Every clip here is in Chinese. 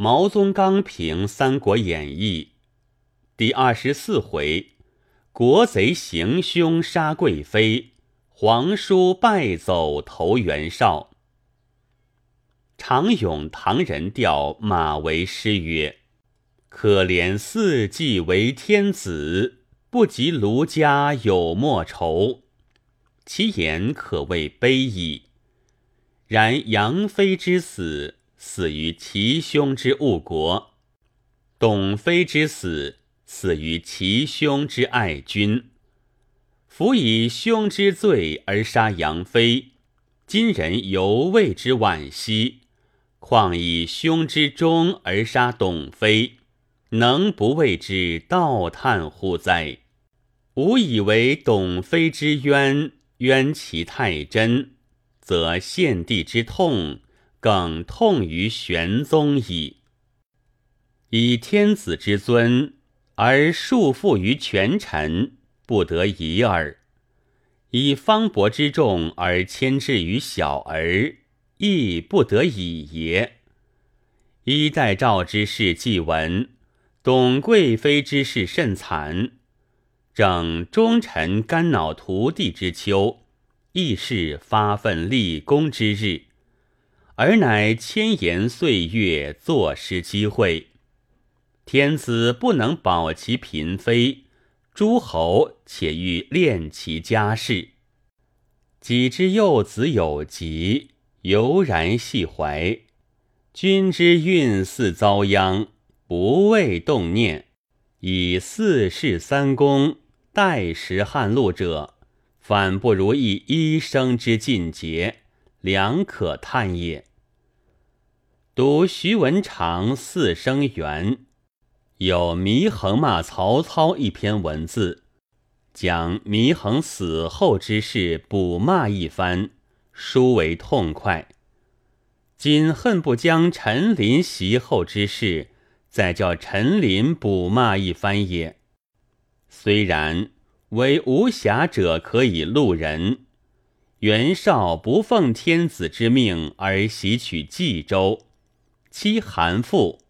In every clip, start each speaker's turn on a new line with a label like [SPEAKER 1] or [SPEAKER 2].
[SPEAKER 1] 毛宗刚评《三国演义》第二十四回：国贼行凶杀贵妃，皇叔败走投袁绍。常咏唐人调马嵬诗曰：“可怜四季为天子，不及卢家有莫愁。”其言可谓悲矣。然杨妃之死。死于其兄之误国，董妃之死，死于其兄之爱君。夫以兄之罪而杀杨妃，今人犹为之惋惜；况以兄之忠而杀董妃，能不为之倒叹乎哉？吾以为董妃之冤，冤其太真，则献帝之痛。更痛于玄宗矣。以天子之尊而束缚于权臣，不得已耳；以方伯之众而牵制于小儿，亦不得已也。一代诏之事既闻，董贵妃之事甚惨，正忠臣肝脑涂地之秋，亦是发愤立功之日。而乃千言岁月坐失机会，天子不能保其嫔妃，诸侯且欲恋其家事。己之幼子有疾，犹然系怀。君之运似遭殃，不畏动念，以四世三公代食汉禄者，反不如一医生之尽节，良可叹也。读徐文长《四声援》，有祢衡骂曹操一篇文字，将祢衡死后之事补骂一番，殊为痛快。今恨不将陈琳袭后之事，再叫陈琳补骂一番也。虽然，为无暇者可以路人。袁绍不奉天子之命而袭取冀州。妻韩馥，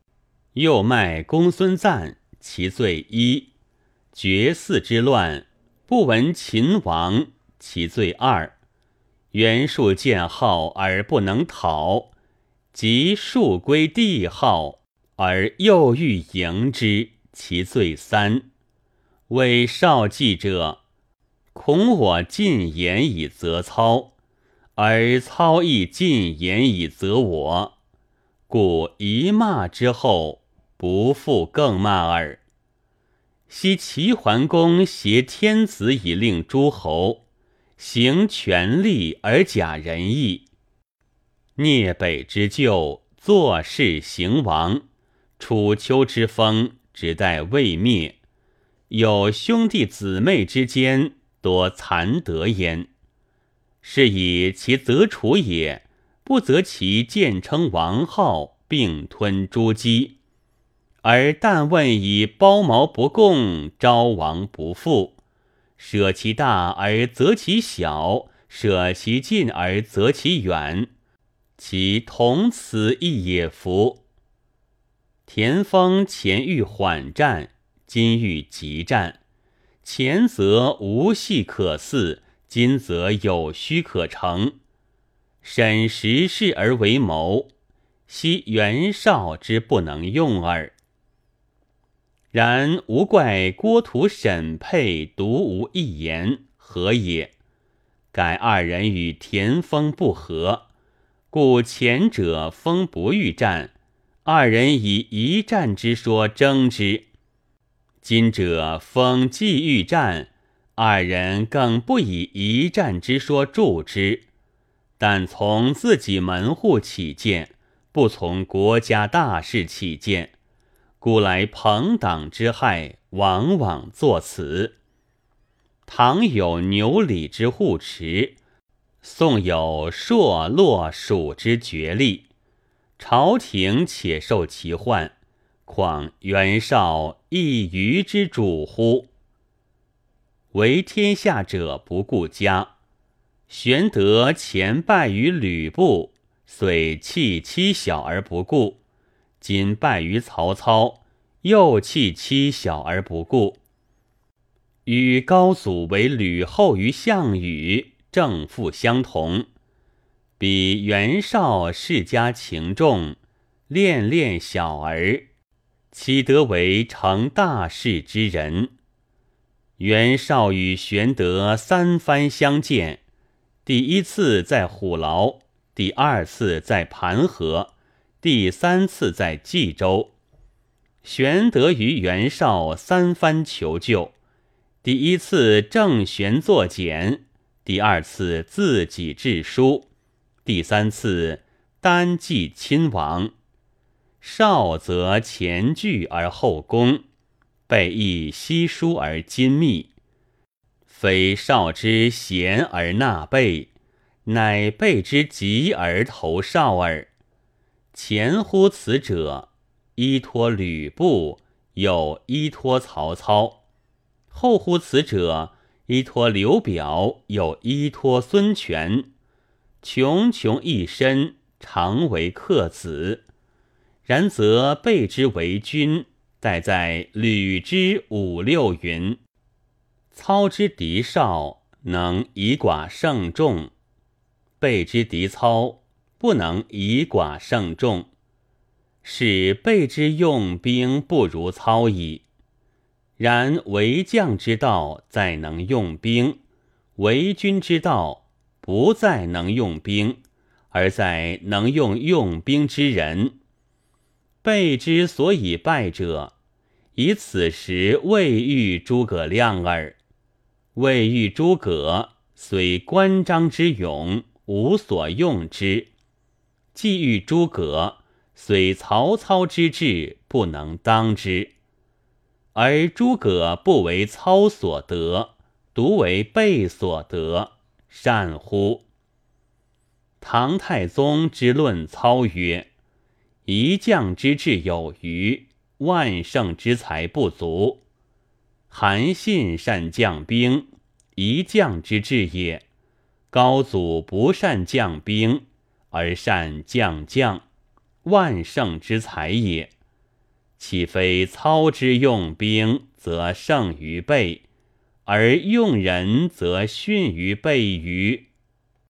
[SPEAKER 1] 又卖公孙瓒，其罪一；绝嗣之乱，不闻秦王，其罪二；袁术见号而不能讨，即术归帝号而又欲迎之，其罪三。为少计者，恐我进言以责操，而操亦进言以责我。故一骂之后，不复更骂耳。昔齐桓公挟天子以令诸侯，行权力而假仁义。聂北之旧，坐视行王。楚秋之风，只待未灭。有兄弟姊妹之间，多残德焉。是以其则楚也。不择其建称王号，并吞诸姬，而但问以包毛不共，昭王不复；舍其大而择其小，舍其近而择其远，其同此亦也夫。田丰前欲缓战，今欲急战；前则无隙可似，今则有虚可成。审时事而为谋，惜袁绍之不能用耳。然无怪郭图、沈佩独无一言，何也？盖二人与田丰不和，故前者丰不欲战，二人以一战之说争之；今者丰既欲战，二人更不以一战之说助之。但从自己门户起见，不从国家大事起见，故来朋党之害，往往作此。唐有牛李之护持，宋有朔洛蜀之决力，朝廷且受其患，况袁绍一隅之主乎？为天下者不顾家。玄德前败于吕布，遂弃妻小而不顾，今败于曹操，又弃妻小而不顾，与高祖为吕后于项羽，正负相同。比袁绍世家情重，恋恋小儿，岂得为成大事之人？袁绍与玄德三番相见，第一次在虎牢，第二次在盘河，第三次在冀州。玄德与袁绍三番求救，第一次郑玄作简，第二次自己致书。第三次单骑亲王，少则前拒而后攻，备亦悉疏而精密，非少之贤而纳备，乃备之急而投少耳。前乎此者，依托吕布，又依托曹操；后乎此者，依托刘表，又依托孙权。穷穷一身，常为客子。然则备之为君，待在吕之五六云；操之敌少，能以寡胜众；备之敌操，不能以寡胜众。使备之用兵不如操矣。然为将之道，在能用兵；为君之道。不在能用兵，而在能用用兵之人。备之所以败者，以此时未遇诸葛亮耳。未遇诸葛，虽关张之勇，无所用之；既遇诸葛，虽曹操之智，不能当之。而诸葛不为操所得，独为备所得。善乎？唐太宗之论操曰：“一将之智有余，万乘之才不足。韩信善将兵，一将之志也；高祖不善将兵，而善将将，万圣之才也。岂非操之用兵，则胜于备？”而用人则逊于备于。